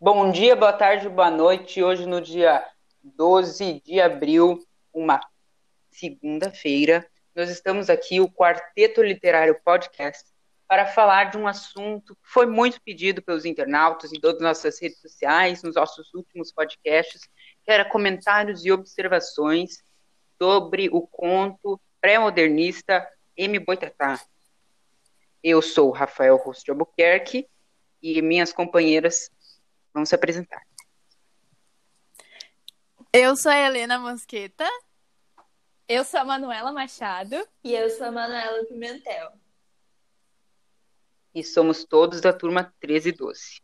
Bom dia, boa tarde, boa noite. Hoje, no dia 12 de abril, uma segunda-feira, nós estamos aqui, o Quarteto Literário Podcast, para falar de um assunto que foi muito pedido pelos internautas em todas as nossas redes sociais, nos nossos últimos podcasts, que era comentários e observações sobre o conto pré-modernista M. Boitatá. Eu sou Rafael Rosto de Albuquerque e minhas companheiras vão se apresentar. Eu sou a Helena Mosqueta. Eu sou a Manuela Machado. E eu sou a Manuela Pimentel. E somos todos da turma 13 e 12.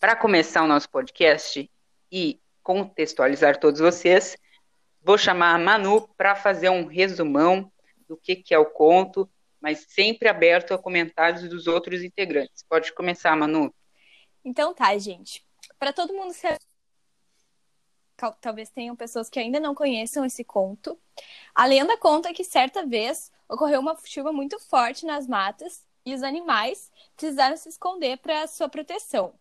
Para começar o nosso podcast e contextualizar todos vocês, vou chamar a Manu para fazer um resumão do que, que é o conto, mas sempre aberto a comentários dos outros integrantes. Pode começar, Manu. Então tá, gente. Para todo mundo ser talvez tenham pessoas que ainda não conheçam esse conto. A lenda conta que certa vez ocorreu uma chuva muito forte nas matas e os animais precisaram se esconder para sua proteção.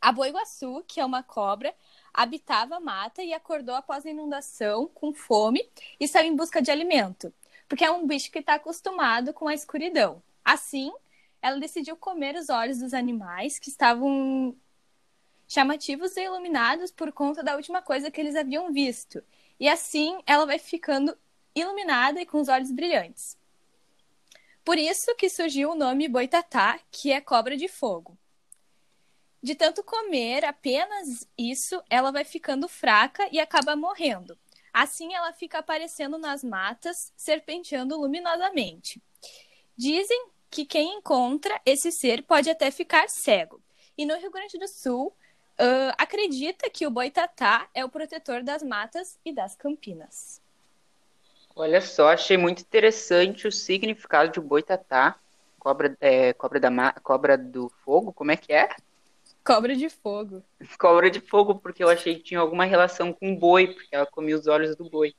A boiguaçu, que é uma cobra, habitava a mata e acordou após a inundação com fome e saiu em busca de alimento, porque é um bicho que está acostumado com a escuridão. Assim, ela decidiu comer os olhos dos animais que estavam chamativos e iluminados por conta da última coisa que eles haviam visto. E assim ela vai ficando iluminada e com os olhos brilhantes. Por isso que surgiu o nome Boitatá, que é cobra de fogo. De tanto comer apenas isso, ela vai ficando fraca e acaba morrendo. Assim ela fica aparecendo nas matas, serpenteando luminosamente. Dizem que quem encontra esse ser pode até ficar cego. E no Rio Grande do Sul, uh, acredita que o boitatá é o protetor das matas e das campinas. Olha só, achei muito interessante o significado de boitatá, cobra, é, cobra, da cobra do fogo, como é que é? Cobra de fogo. Cobra de fogo, porque eu achei que tinha alguma relação com o boi, porque ela comia os olhos do boi.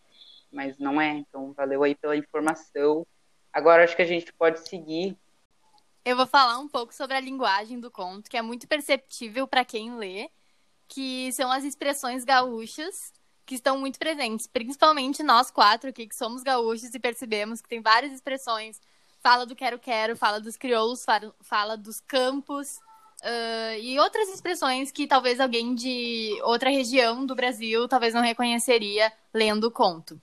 Mas não é, então valeu aí pela informação. Agora acho que a gente pode seguir eu vou falar um pouco sobre a linguagem do conto, que é muito perceptível para quem lê, que são as expressões gaúchas que estão muito presentes, principalmente nós quatro aqui que somos gaúchos e percebemos que tem várias expressões. Fala do quero-quero, fala dos crioulos, fala dos campos, uh, e outras expressões que talvez alguém de outra região do Brasil talvez não reconheceria lendo o conto.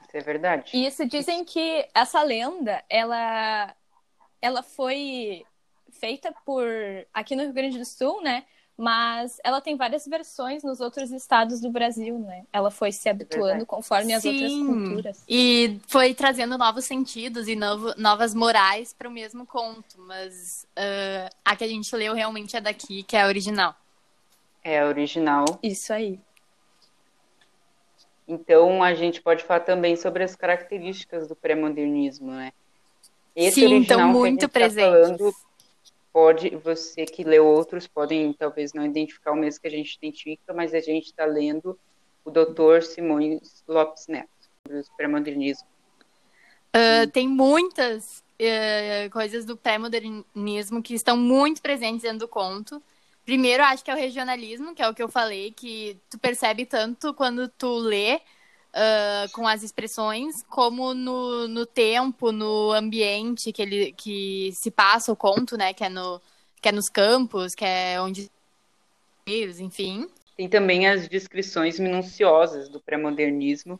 Isso é verdade. Isso dizem que essa lenda, ela ela foi feita por aqui no Rio Grande do Sul, né? Mas ela tem várias versões nos outros estados do Brasil, né? Ela foi se habituando conforme as Sim. outras culturas. E foi trazendo novos sentidos e novo, novas morais para o mesmo conto. Mas uh, a que a gente leu realmente é daqui, que é a original. É a original. Isso aí. Então a gente pode falar também sobre as características do pré-modernismo, né? Esse Sim, estão muito presentes. Tá pode, você que leu outros, podem talvez não identificar o mesmo que a gente identifica, mas a gente está lendo o Dr. Simões Lopes Neto, do pré-modernismo. Uh, tem muitas uh, coisas do pré-modernismo que estão muito presentes dentro do conto. Primeiro, acho que é o regionalismo, que é o que eu falei, que tu percebe tanto quando tu lê, uh, com as expressões, como no, no tempo, no ambiente que, ele, que se passa o conto, né? Que é, no, que é nos campos, que é onde. Enfim. Tem também as descrições minuciosas do pré-modernismo,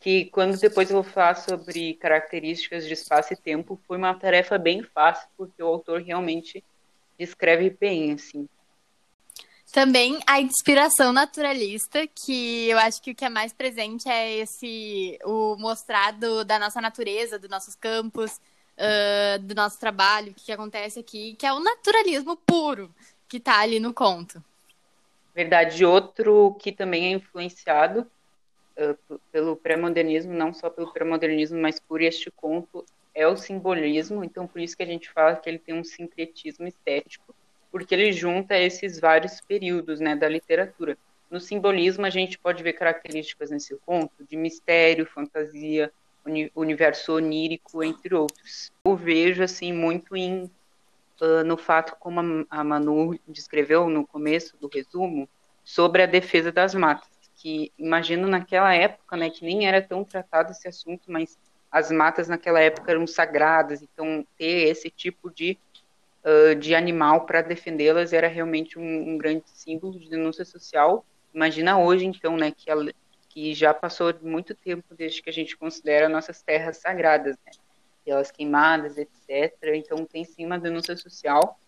que quando depois eu vou falar sobre características de espaço e tempo, foi uma tarefa bem fácil, porque o autor realmente descreve bem, assim, também a inspiração naturalista, que eu acho que o que é mais presente é esse o mostrado da nossa natureza, dos nossos campos, uh, do nosso trabalho, o que, que acontece aqui, que é o naturalismo puro que está ali no conto. Verdade. Outro que também é influenciado uh, pelo pré-modernismo, não só pelo pré-modernismo, mas por este conto, é o simbolismo. Então, por isso que a gente fala que ele tem um sincretismo estético porque ele junta esses vários períodos né, da literatura. No simbolismo, a gente pode ver características nesse conto de mistério, fantasia, uni universo onírico, entre outros. Eu vejo assim muito em uh, no fato, como a, Manu descreveu no começo do resumo, sobre a defesa das matas, que imagino naquela época, né, que nem era tão tratado esse assunto, mas as matas naquela época eram sagradas, então ter esse tipo de, uh, de animal para defendê-las era realmente um, um, grande símbolo de denúncia social. Imagina hoje, então, né, que, a, que já passou muito tempo desde que a gente considera nossas terras sagradas, né, elas queimadas, etc. Então tem sim uma denúncia social,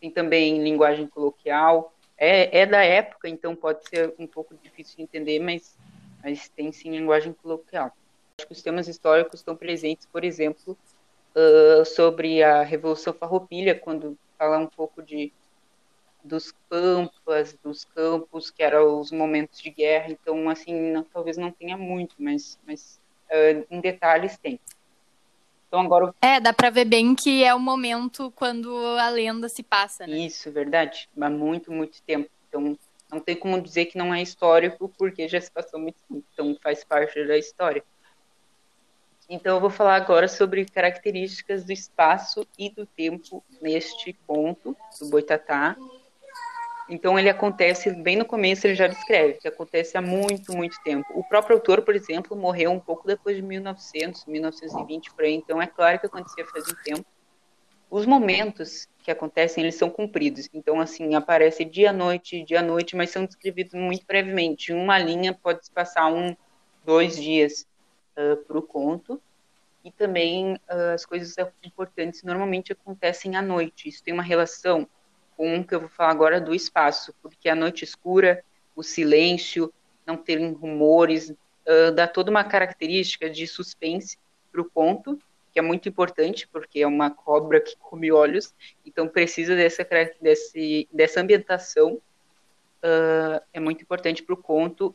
tem também linguagem coloquial, é, é da época, então pode ser um pouco difícil de entender, mas, mas tem sim linguagem coloquial. Acho que os temas históricos estão presentes, por exemplo, uh, sobre a Revolução Farroupilha, quando fala um pouco de dos campos, dos campos, que eram os momentos de guerra. Então, assim, não, talvez não tenha muito, mas, mas uh, em detalhes tem. Então agora. É, dá pra ver bem que é o momento quando a lenda se passa, né? Isso, verdade. Há muito, muito tempo. Então não tem como dizer que não é histórico, porque já se passou muito tempo. Então faz parte da história. Então eu vou falar agora sobre características do espaço e do tempo neste ponto do Boitatá então ele acontece bem no começo, ele já descreve que acontece há muito, muito tempo. O próprio autor, por exemplo, morreu um pouco depois de 1900, 1920 por aí. Então é claro que acontecia faz um tempo. Os momentos que acontecem, eles são cumpridos. Então assim, aparece dia noite, dia noite, mas são descrevidos muito brevemente. Em uma linha pode se passar um, dois dias uh, para o conto. E também uh, as coisas importantes normalmente acontecem à noite. Isso tem uma relação com um que eu vou falar agora do espaço, porque a noite escura, o silêncio, não terem rumores, uh, dá toda uma característica de suspense para o conto, que é muito importante, porque é uma cobra que come olhos, então precisa dessa, desse, dessa ambientação, uh, é muito importante para o conto.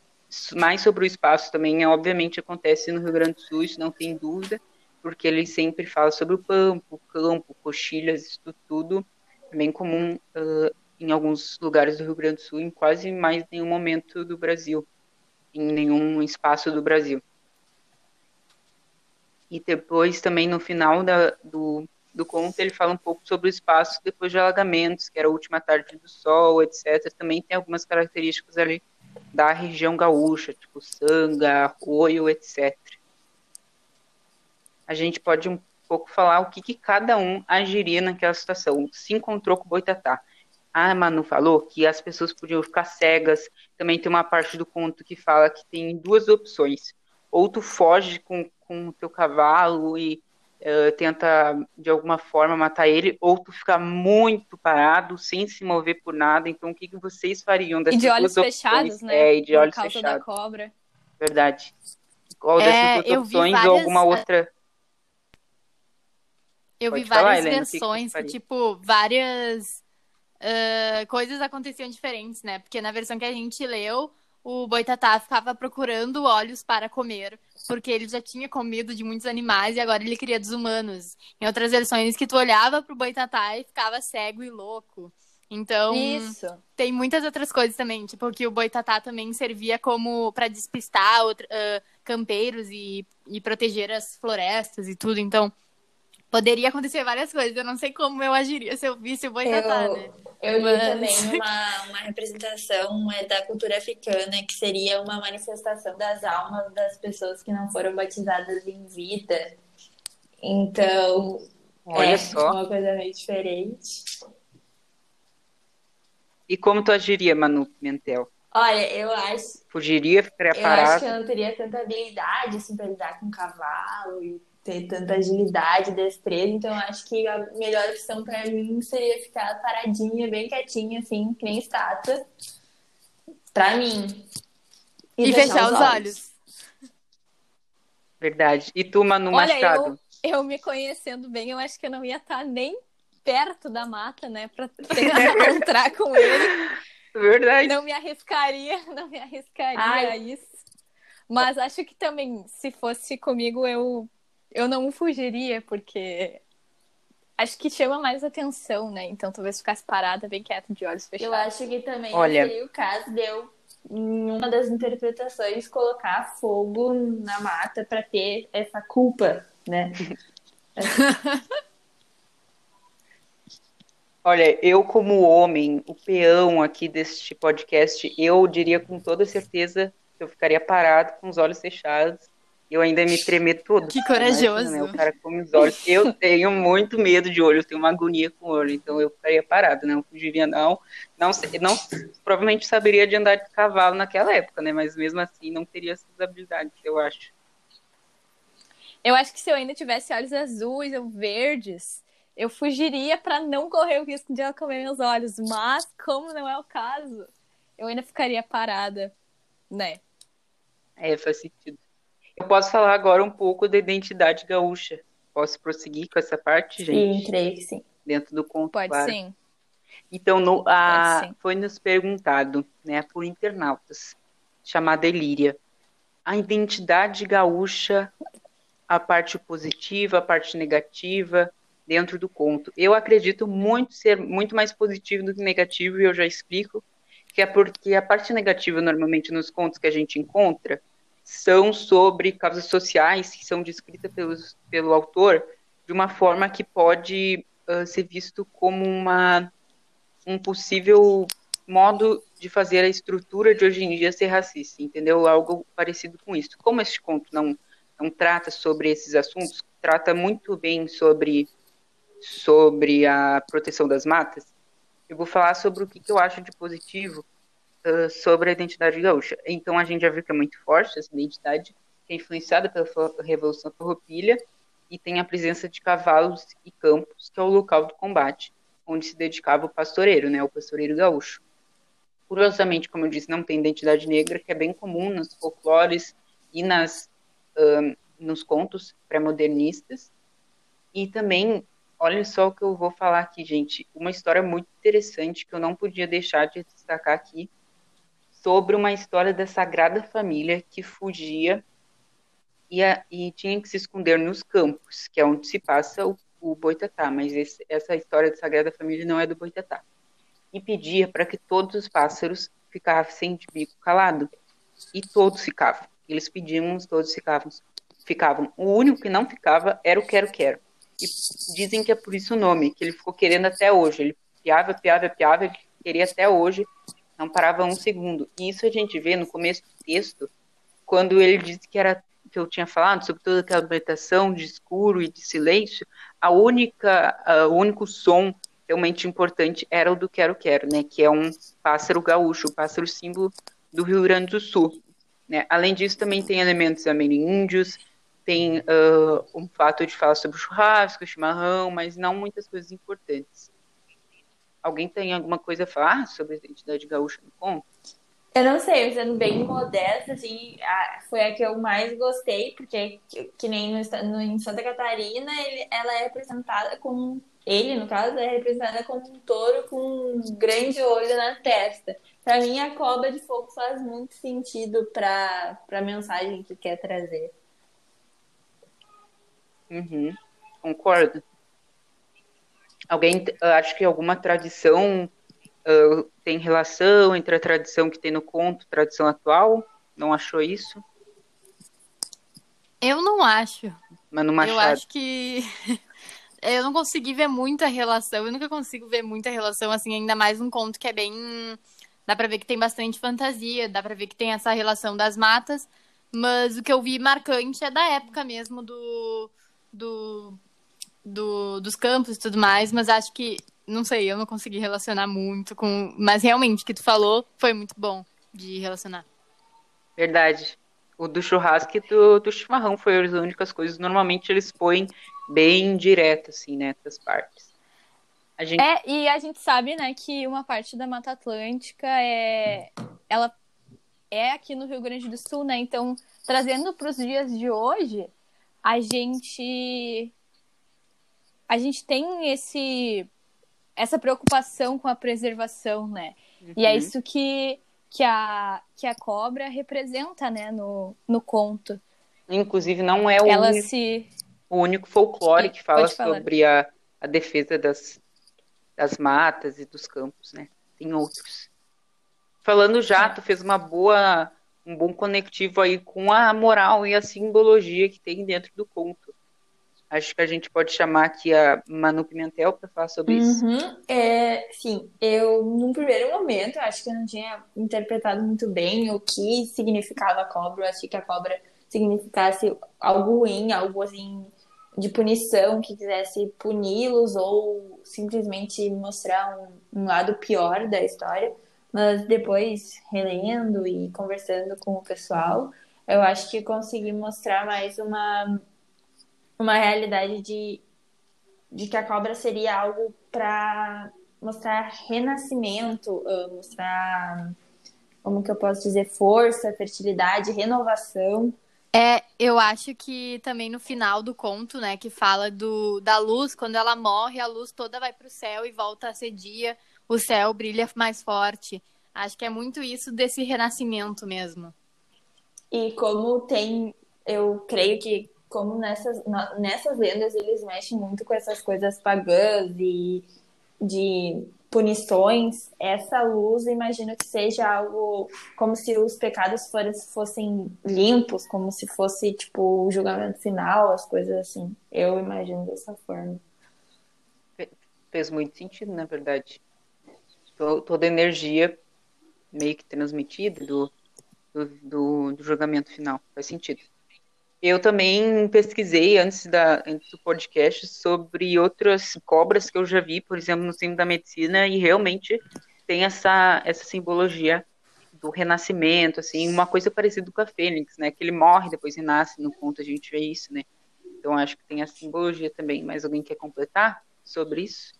Mais sobre o espaço também, é, obviamente, acontece no Rio Grande do Sul, isso não tem dúvida, porque ele sempre fala sobre o campo, campo, coxilhas, isso tudo, bem comum uh, em alguns lugares do Rio Grande do Sul, em quase mais nenhum momento do Brasil, em nenhum espaço do Brasil. E depois também no final da, do, do conto ele fala um pouco sobre o espaço depois de alagamentos, que era a última tarde do sol, etc. Também tem algumas características ali da região gaúcha, tipo sanga, arroio, etc. A gente pode um pouco falar o que, que cada um agiria naquela situação. Se encontrou com o Boitatá. A Manu falou que as pessoas podiam ficar cegas. Também tem uma parte do conto que fala que tem duas opções. Ou tu foge com, com o teu cavalo e uh, tenta, de alguma forma, matar ele, ou tu fica muito parado, sem se mover por nada. Então, o que, que vocês fariam dessas e de olhos fechados, opções? né? É, e de Por olhos causa fechados. da cobra. Verdade. Qual É, dessas vi opções ou várias, alguma eh, outra... Eu Pode vi falar, várias Helena, o que que você versões que, tipo, várias ah, coisas aconteciam diferentes, né? Porque na versão que a gente leu, o Boitatá ficava procurando olhos para comer, porque ele já tinha comido de muitos animais e agora ele queria dos humanos. Em outras versões que tu olhava pro Boitatá e ficava cego e louco. Então, Isso. tem muitas outras coisas também, tipo que o Boitatá também servia como para despistar outra- ah, campeiros e, e proteger as florestas e tudo. Então, poderia acontecer várias coisas. Eu não sei como eu agiria se eu visse o Boitatá, Eu- né? Eu li Mas- também uma, uma representação é, da cultura africana que seria uma manifestação das almas das pessoas que não foram batizadas em vida. Então, Olha é só. uma coisa meio diferente. E como tu agiria, Manu Pimentel? Olha, eu acho, Fugiria, ficaria eu acho que eu não teria tanta habilidade assim, para lidar com cavalo e ter tanta agilidade, destreza. Então, eu acho que a melhor opção para mim seria ficar paradinha, bem quietinha, assim, que nem estátua. Pra mim. E, fechar os olhos. Verdade. E tu, Manu Olha, Machado? Eu me conhecendo bem, eu acho que eu não ia estar nem perto da mata, né? Pra tentar encontrar com ele. Verdade. Não me arriscaria, não me arriscaria Ai. a isso. Mas acho que também, se fosse comigo, eu, eu não fugiria, porque acho que chama mais atenção, né? Então talvez ficasse parada, bem quieta, de olhos Eu fechados. acho que também Olha. seria o caso de eu, em uma das interpretações, colocar fogo na mata pra ter essa culpa, né? Olha, eu como homem, o peão aqui deste podcast, eu diria com toda certeza que eu ficaria parado com os olhos fechados. Eu ainda me tremer todo. Que corajoso. Imagina, né? O cara come os olhos. Eu tenho muito medo de olho, eu tenho uma agonia com o olho, então eu ficaria parado, não fugiria não. Não, não provavelmente saberia de andar de cavalo naquela época, né? Mas mesmo assim não teria essas habilidades, eu acho. Eu acho que se eu ainda tivesse olhos azuis ou verdes, eu fugiria para não correr o risco de ela comer meus olhos. Mas, como não é o caso, eu ainda ficaria parada, né? É, faz sentido. Eu posso falar agora um pouco da identidade gaúcha. Posso prosseguir com essa parte, gente? Sim, creio que sim. Dentro do conto. Pode claro. sim. Então, no, a, Pode sim. foi nos perguntado, né, por internautas, chamada Elíria, a identidade gaúcha, a parte positiva, a parte negativa dentro do conto. Eu acredito muito ser muito mais positivo do que negativo e eu já explico que é porque a parte negativa normalmente nos contos que a gente encontra são sobre causas sociais que são descritas pelos, pelo autor de uma forma que pode uh, ser visto como uma um possível modo de fazer a estrutura de hoje em dia ser racista, entendeu? Algo parecido com isso. Como este conto não, não trata sobre esses assuntos, trata muito bem sobre, sobre a proteção das matas, eu vou falar sobre o que, que eu acho de positivo uh, sobre a identidade gaúcha. Então, a gente já viu que é muito forte essa identidade, que é influenciada pela Revolução Farroupilha, e tem a presença de cavalos e campos, que é o local do combate, onde se dedicava o pastoreiro, né, o pastoreiro gaúcho. Curiosamente, como eu disse, não tem identidade negra, que é bem comum nos folclores e nas, uh, nos contos pré-modernistas. E também, olha só o que eu vou falar aqui, gente, uma história muito interessante que eu não podia deixar de destacar aqui, sobre uma história da Sagrada Família que fugia e, a, e tinha que se esconder nos campos, que é onde se passa o o Boitatá, mas esse, essa história da Sagrada Família não é do Boitatá. E pedia para que todos os pássaros ficassem de bico calado. E todos ficavam. Eles pediam, todos ficavam. ficavam. O único que não ficava era o Quero Quero. E dizem que é por isso o nome, que ele ficou querendo até hoje. Ele piava, piava, piava, ele queria até hoje, não parava um segundo. E isso a gente vê no começo do texto, quando ele disse que era que eu tinha falado sobre toda aquela meditação de escuro e de silêncio, a única, o único som realmente importante era o do Quero Quero, né, que é um pássaro gaúcho, o pássaro símbolo do Rio Grande do Sul. Né? Além disso, também tem elementos ameríndios, tem uh, um fato de falar sobre churrasco, chimarrão, mas não muitas coisas importantes. Alguém tem alguma coisa a falar sobre a identidade gaúcha no conto? Eu não sei, sendo bem modesta, assim, a, foi a que eu mais gostei, porque que, que nem no, no, em Santa Catarina, ele, ela é representada com. Ele, no caso, é representada como um touro com um grande olho na testa. Para mim, a cobra de fogo faz muito sentido para a mensagem que quer trazer. Uhum, concordo. Alguém, acho que alguma tradição uh, tem relação entre a tradição que tem no conto e a tradição atual? Não achou isso? Eu não acho. Mano Machado. Eu acho que eu não consegui ver muita relação. Eu nunca consigo ver muita relação, assim, ainda mais um conto que é bem. Dá pra ver que tem bastante fantasia, dá pra ver que tem essa relação das matas. Mas o que eu vi marcante é da época mesmo do. do, do dos campos e tudo mais. Mas acho que não sei, eu não consegui relacionar muito com. Mas realmente, o que tu falou foi muito bom de relacionar. Verdade. O do churrasco e do, do chimarrão foi as únicas coisas. Normalmente eles põem bem direto, assim, né? Essas partes. A gente... É, e a gente sabe, né, que uma parte da Mata Atlântica é. Ela é aqui no Rio Grande do Sul, né? Então, trazendo para os dias de hoje, a gente. A gente tem esse essa preocupação com a preservação, né? Uhum. E é isso que, que, a, que a cobra representa, né, no, no conto. Inclusive, não é o, Ela único, se... o único folclore que fala sobre a, a defesa das, das matas e dos campos, né? Tem outros. Falando já, tu fez uma boa, um bom conectivo aí com a moral e a simbologia que tem dentro do conto. Acho que a gente pode chamar aqui a Manu Pimentel para falar sobre isso. Uhum. É, sim, eu, num primeiro momento, acho que eu não tinha interpretado muito bem o que significava a cobra. Eu achei que a cobra significasse algo ruim, algo assim de punição, que quisesse puni-los ou simplesmente mostrar um, um lado pior da história. Mas depois, relendo e conversando com o pessoal, eu acho que consegui mostrar mais uma uma realidade de, de que a cobra seria algo para mostrar renascimento, ah, mostrar, como que eu posso dizer, força, fertilidade, renovação. É, eu acho que também no final do conto, né, que fala do, da luz, quando ela morre, a luz toda vai para o céu e volta a ser dia, o céu brilha mais forte. Acho que é muito isso desse renascimento mesmo. E como tem, eu creio que como nessas, nessas lendas eles mexem muito com essas coisas pagãs e de punições, essa luz imagino que seja algo como se os pecados fossem limpos, como se fosse tipo o julgamento final, as coisas assim. Eu imagino dessa forma. Fez muito sentido, na verdade. Toda a energia meio que transmitida do, do, do, do julgamento final. Faz sentido. Eu também pesquisei antes, da, antes do podcast sobre outras cobras que eu já vi, por exemplo, no Cimo da Medicina, e realmente tem essa, essa simbologia do renascimento, assim, uma coisa parecida com a Fênix, né? Que ele morre, depois renasce, no conto a gente vê isso, né? Então acho que tem a simbologia também. Mas alguém quer completar sobre isso?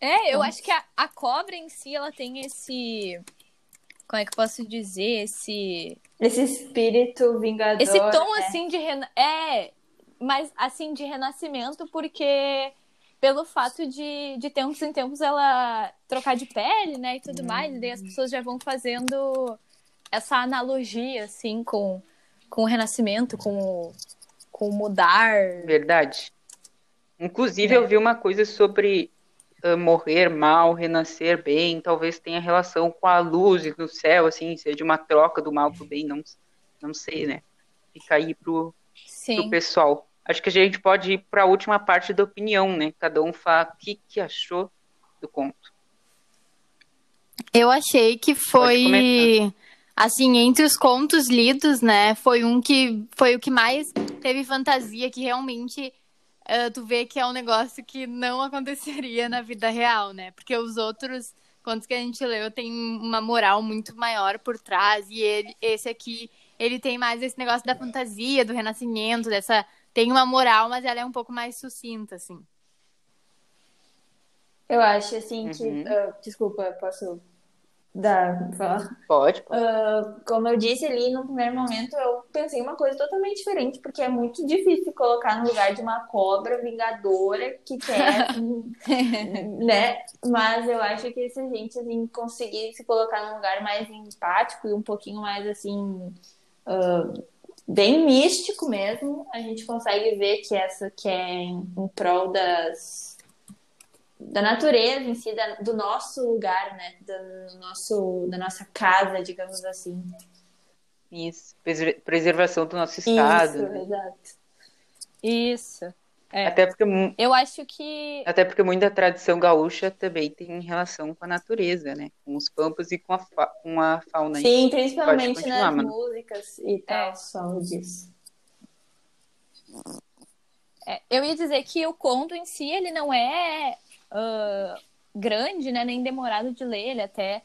É, eu acho que a, a cobra em si, ela tem esse como é que eu posso dizer, esse. Esse espírito vingador. Esse tom, né? assim, de. Rena... É, mas, assim, de renascimento, porque pelo fato de, de tempos em tempos ela trocar de pele, né, e tudo hum. mais, e daí as pessoas já vão fazendo essa analogia, assim, com, com o renascimento, com o, com o mudar. Verdade. Inclusive, é. eu vi uma coisa sobre morrer mal, renascer bem, talvez tenha relação com a luz no céu, assim, seja uma troca do mal pro bem, não, não sei, né? Fica aí pro, pro pessoal. Acho que a gente pode ir para a última parte da opinião, né? Cada um fala o que, que achou do conto. Eu achei que foi assim, entre os contos lidos, né, foi um que foi o que mais teve fantasia, que realmente uh, tu vê que é um negócio que não aconteceria na vida real, né? Porque os outros contos que a gente leu tem uma moral muito maior por trás e ele, esse aqui, ele tem mais esse negócio da fantasia, do renascimento, dessa tem uma moral, mas ela é um pouco mais sucinta, assim. Eu acho assim que, uhum. uh, desculpa, posso da Pode. pode. Uh, como eu disse ali no primeiro momento, eu pensei uma coisa totalmente diferente, porque é muito difícil colocar no lugar de uma cobra vingadora que quer, né? Mas eu acho que se a gente assim, conseguir se colocar num lugar mais empático e um pouquinho mais assim. Uh, bem místico mesmo, a gente consegue ver que essa que é em, em prol das da natureza em si, da, do nosso lugar, né? Do nosso, da nossa casa, digamos assim. Isso, preservação do nosso estado. Isso, né? exato. Isso. É. Até porque eu acho que até porque muita tradição gaúcha também tem relação com a natureza, né? Com os campos e com a, fa... com a fauna. Sim, principalmente nas mano. músicas e tal, é. só disso. É, eu ia dizer que o conto em si ele não é uh, grande, né? Nem demorado de ler, ele até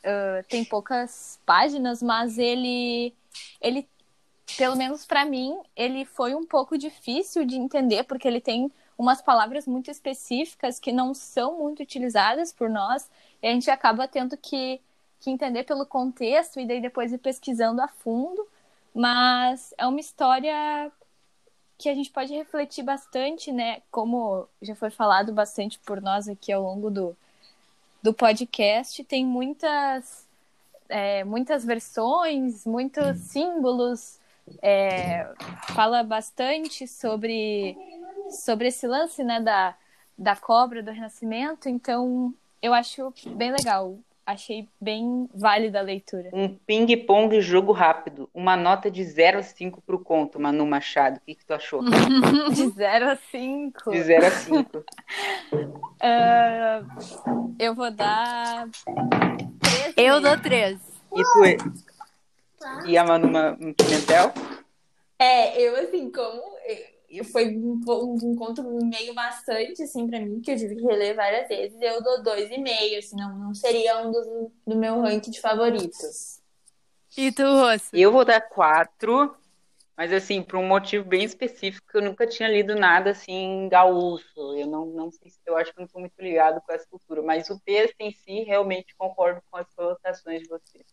uh, tem poucas páginas, mas ele, ele, pelo menos para mim, ele foi um pouco difícil de entender, porque ele tem umas palavras muito específicas que não são muito utilizadas por nós, e a gente acaba tendo que, que entender pelo contexto e daí depois ir pesquisando a fundo. Mas é uma história que a gente pode refletir bastante, né? Como já foi falado bastante por nós aqui ao longo do, do podcast, tem muitas, é, muitas versões, muitos símbolos, é, fala bastante sobre, sobre esse lance né, da, da cobra, do renascimento, então eu acho bem legal achei bem válida a leitura. Um ping-pong jogo rápido. Uma nota de 0 a 5 pro conto, Manu Machado. O que, que tu achou? De 0 a 5. De 0 a 5. Ah, eu vou dar. três e Eu meio. dou três. E tu? E a Manu Ma- Pimentel? É, eu assim, como eu- foi um, um conto meio bastante, assim, pra mim, que eu tive que reler várias vezes, eu dou dois e meio, assim, não, não seria um dos, do meu ranking de favoritos. E tu, Rosso? Eu vou dar 4, mas assim, por um motivo bem específico, eu nunca tinha lido nada assim gaúcho. Eu não, não sei se eu acho que eu não estou muito ligado com essa cultura, mas o texto em si realmente concordo com as colocações de vocês.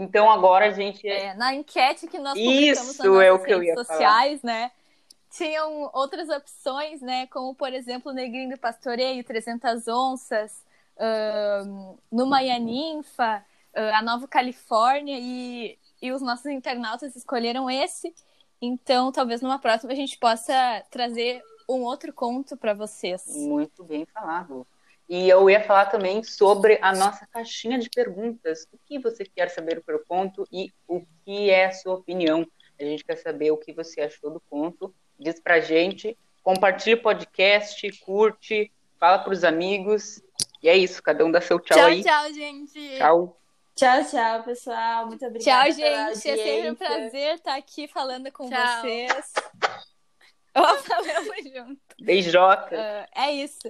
Então agora a gente É, na enquete que nós publicamos Isso nas nossas é o que eu redes ia sociais, né? Tinham outras opções, né? Como, por exemplo, Negrinho do Pastoreio, 300 Onças, ahn, Numa e a Ninfa, ah, a Nova Califórnia, e, e os nossos internautas escolheram esse. Então, talvez numa próxima a gente possa trazer um outro conto para vocês. Muito bem falado. E eu ia falar também sobre a nossa caixinha de perguntas. O que você quer saber pelo conto e o que é a sua opinião? A gente quer saber o que você achou do conto. Diz pra gente. Compartilha o podcast, curte, fala pros amigos. E é isso, cada um dá seu tchau, Tchau, aí. tchau, gente. Tchau. Tchau, tchau, pessoal. Muito obrigada. Tchau, pela gente. É sempre um prazer estar aqui falando com Tchau. vocês. Ó, falamos junto. Beijoca. Ah, é isso.